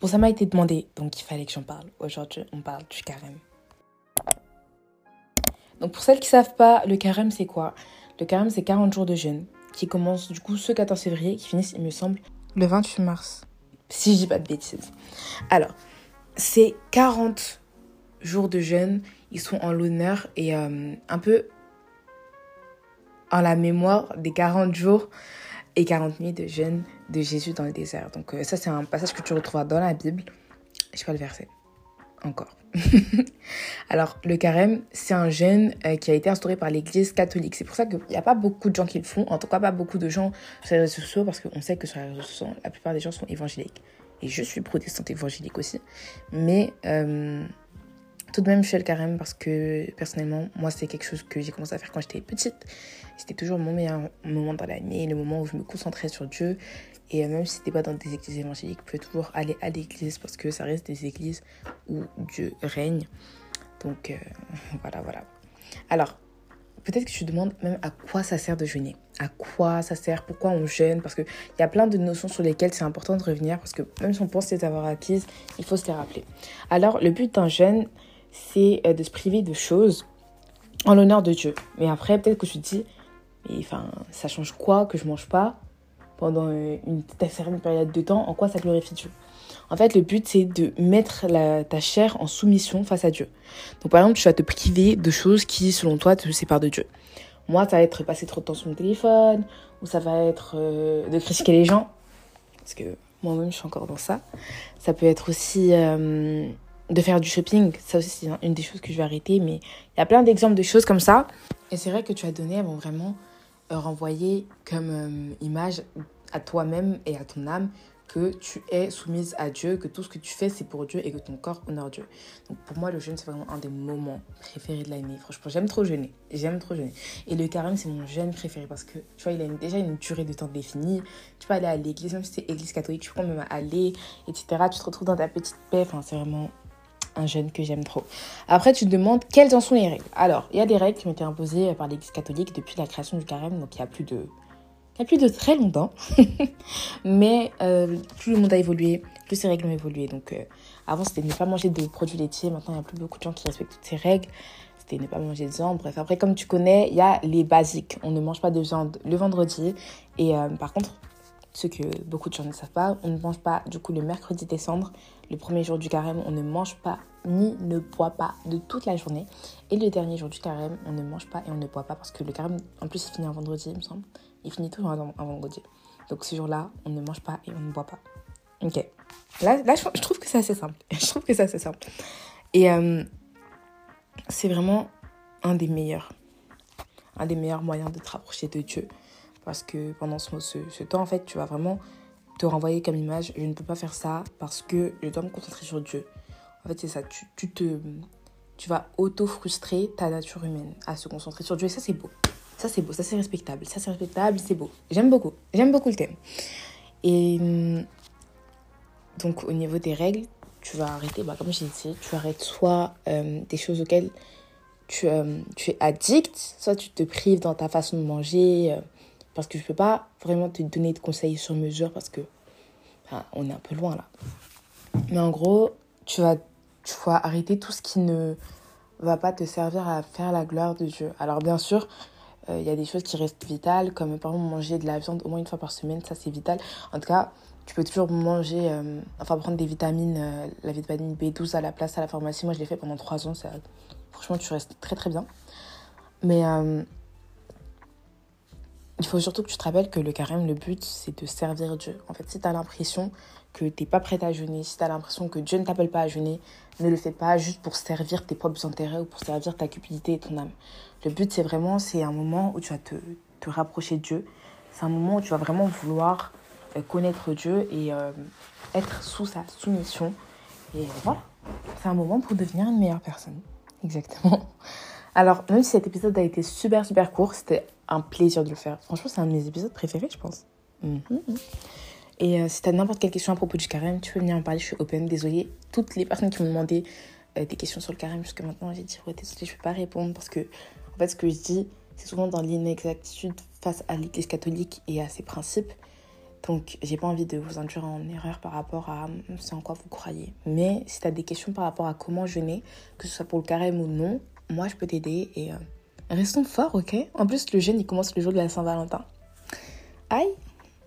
Bon, ça m'a été demandé, donc il fallait que j'en parle. Aujourd'hui, on parle du carême. Donc pour celles qui savent pas, le carême c'est quoi? Le carême c'est 40 jours de jeûne qui commencent du coup ce 14 février qui finissent, il me semble, le 28 mars. Si je dis pas de bêtises. Alors, c'est 40 jours de jeûne, ils sont en l'honneur et euh, un peu en la mémoire des 40 jours et 40 nuits de jeûne de Jésus dans le désert. Donc euh, ça c'est un passage que tu retrouveras dans la Bible. Je sais pas le verset. Encore. Alors, le carême, c'est un jeûne euh, qui a été instauré par l'Église catholique. C'est pour ça qu'il n'y a pas beaucoup de gens qui le font, en tout cas pas beaucoup de gens sur les réseaux sociaux, parce qu'on sait que sur les réseaux sociaux, la plupart des gens sont évangéliques. Et je suis protestante évangélique aussi. Mais euh, tout de même, je fais le carême parce que personnellement, moi, c'est quelque chose que j'ai commencé à faire quand j'étais petite. C'était toujours mon meilleur moment dans l'année, le moment où je me concentrais sur Dieu. Et même si c'était pas dans des églises évangéliques, vous pouvez toujours aller à l'église parce que ça reste des églises où Dieu règne. Donc euh, voilà, voilà. Alors, peut-être que tu te demandes même à quoi ça sert de jeûner? À quoi ça sert? Pourquoi on jeûne? Parce qu'il y a plein de notions sur lesquelles c'est important de revenir parce que même si on pense les avoir acquises, il faut se les rappeler. Alors, le but d'un jeûne, c'est euh, de se priver de choses en l'honneur de Dieu. Mais après, peut-être que tu te dis, mais enfin, ça change quoi que je mange pas pendant euh, une certaine période de temps, en quoi ça glorifie Dieu? En fait, le but, c'est de mettre ta chair en soumission face à Dieu. Donc, par exemple, tu vas te priver de choses qui, selon toi, te séparent de Dieu. Moi, ça va être passer trop de temps sur mon téléphone, ou ça va être euh, de critiquer les gens, parce que moi-même, je suis encore dans ça. Ça peut être aussi de faire du shopping. Ça aussi, c'est une des choses que je vais arrêter, mais il y a plein d'exemples de choses comme ça. Et c'est vrai que tu as donné elles vont vraiment renvoyer comme image à toi-même et à ton âme que tu es soumise à Dieu, que tout ce que tu fais c'est pour Dieu et que ton corps honore Dieu. Donc pour moi le jeûne c'est vraiment un des moments préférés de l'année. Franchement j'aime trop jeûner, j'aime trop jeûner. Et le carême c'est mon jeûne préféré parce que tu vois il a déjà une durée de temps définie. Tu peux aller à l'église, même si c'est église catholique, tu peux même aller, etc. Tu te retrouves dans ta petite paix, enfin c'est vraiment un jeûne que j'aime trop. Après, tu te demandes quelles en sont les règles. Alors, il y a des règles qui ont été imposées par l'Église catholique depuis la création du carême, donc il y a plus de il y a plus de très longtemps. Mais euh, plus le monde a évolué, plus ces règles ont évolué. Donc euh, avant, c'était ne pas manger de produits laitiers. Maintenant, il y a plus beaucoup de gens qui respectent toutes ces règles. C'était ne pas manger de viande. Bref, après, comme tu connais, il y a les basiques. On ne mange pas de viande le vendredi. Et euh, par contre, ce que beaucoup de gens ne savent pas, on ne mange pas du coup le mercredi décembre, le premier jour du carême, on ne mange pas ni ne boit pas de toute la journée. Et le dernier jour du carême, on ne mange pas et on ne boit pas parce que le carême, en plus, il finit un vendredi, il me semble. Il finit toujours un, vendredi. Donc ce jour-là, on ne mange pas et on ne boit pas. Ok. Là, là je, trouve que c'est assez simple. Je trouve que c'est assez simple. Et euh, c'est vraiment un des meilleurs. Un des meilleurs moyens de te rapprocher de Dieu. Parce que pendant ce, temps, en fait, tu vas vraiment te renvoyer comme image. Je ne peux pas faire ça parce que je dois me concentrer sur Dieu. En fait, c'est ça. Tu, te, tu vas auto-frustrer ta nature humaine à se concentrer sur Dieu. Et ça, c'est beau. Ça, c'est beau, ça, c'est respectable. Ça, c'est respectable, c'est beau. J'aime beaucoup. J'aime beaucoup le thème. Et donc, au niveau des règles, tu vas arrêter, bah, comme j'ai dit, tu arrêtes soit euh, des choses auxquelles tu, euh, tu, es addict, soit tu te prives dans ta façon de manger. Euh, parce que je ne peux pas vraiment te donner de conseils sur mesure parce que on est un peu loin là. Mais en gros, tu vas, tu vas arrêter tout ce qui ne va pas te servir à faire la gloire de Dieu. Alors bien sûr, il euh, y a des choses qui restent vitales, comme par exemple manger de la viande au moins une fois par semaine, ça c'est vital. En tout cas, tu peux toujours manger, euh, enfin prendre des vitamines, euh, la vitamine B12 à la place à la pharmacie. Moi je l'ai fait pendant 3 ans, franchement tu restes très très bien. Mais il faut surtout que tu te rappelles que le carême, le but c'est de servir Dieu. En fait, si tu as l'impression que tu n'es pas prête à jeûner, si tu as l'impression que Dieu ne t'appelle pas à jeûner, ne le fais pas juste pour servir tes propres intérêts ou pour servir ta cupidité et ton âme. Le but, c'est vraiment, c'est un moment où tu vas te, te rapprocher de Dieu. C'est un moment où tu vas vraiment vouloir euh, connaître Dieu et euh, être sous sa soumission. Et voilà, c'est un moment pour devenir une meilleure personne. Exactement. Alors, même si cet épisode a été super, super court, c'était un plaisir de le faire. Franchement, c'est un de mes épisodes préférés, je pense. Mhm. Et euh, si tu as n'importe quelle question à propos du carême, tu peux venir en parler, je suis open. Désolée, toutes les personnes qui m'ont demandé euh, des questions sur le carême jusqu'à maintenant, j'ai dit, ouais, désolée, je ne peux pas répondre parce que, en fait, ce que je dis, c'est souvent dans l'inexactitude face à l'Église catholique et à ses principes. Donc, j'ai pas envie de vous induire en erreur par rapport à ce en quoi vous croyez. Mais si tu as des questions par rapport à comment jeûner, que ce soit pour le carême ou non, moi je peux t'aider et euh, restons forts, ok? En plus, le jeûne commence le jour de la Saint-Valentin. Aïe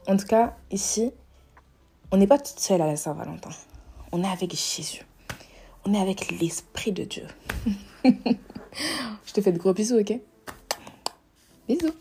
En tout cas, ici, on n'est pas toute seule à la Saint-Valentin. On est avec Jésus. On est avec l'Esprit de Dieu. je te fais de gros bisous, ok? Bisous